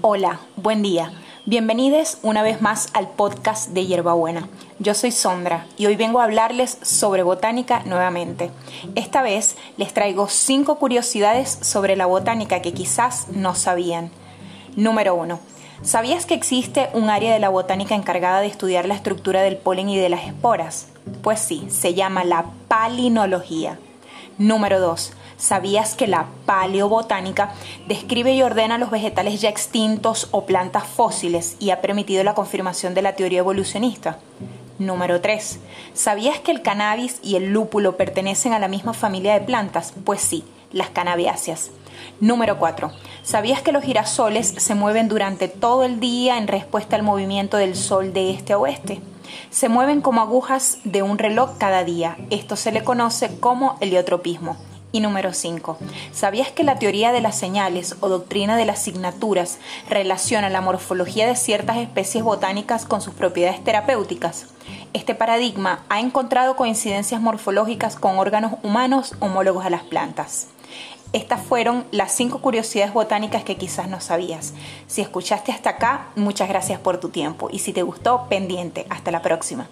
Hola, buen día. Bienvenidos una vez más al podcast de Hierbabuena. Yo soy Sondra y hoy vengo a hablarles sobre botánica nuevamente. Esta vez les traigo cinco curiosidades sobre la botánica que quizás no sabían. Número 1. ¿Sabías que existe un área de la botánica encargada de estudiar la estructura del polen y de las esporas? Pues sí, se llama la palinología. Número 2. ¿Sabías que la paleobotánica describe y ordena los vegetales ya extintos o plantas fósiles y ha permitido la confirmación de la teoría evolucionista? Número 3. ¿Sabías que el cannabis y el lúpulo pertenecen a la misma familia de plantas? Pues sí, las canabiáceas. Número 4. ¿Sabías que los girasoles se mueven durante todo el día en respuesta al movimiento del sol de este a oeste? Se mueven como agujas de un reloj cada día. Esto se le conoce como heliotropismo. Y número 5. ¿Sabías que la teoría de las señales o doctrina de las signaturas relaciona la morfología de ciertas especies botánicas con sus propiedades terapéuticas? Este paradigma ha encontrado coincidencias morfológicas con órganos humanos homólogos a las plantas. Estas fueron las cinco curiosidades botánicas que quizás no sabías. Si escuchaste hasta acá, muchas gracias por tu tiempo y si te gustó, pendiente. Hasta la próxima.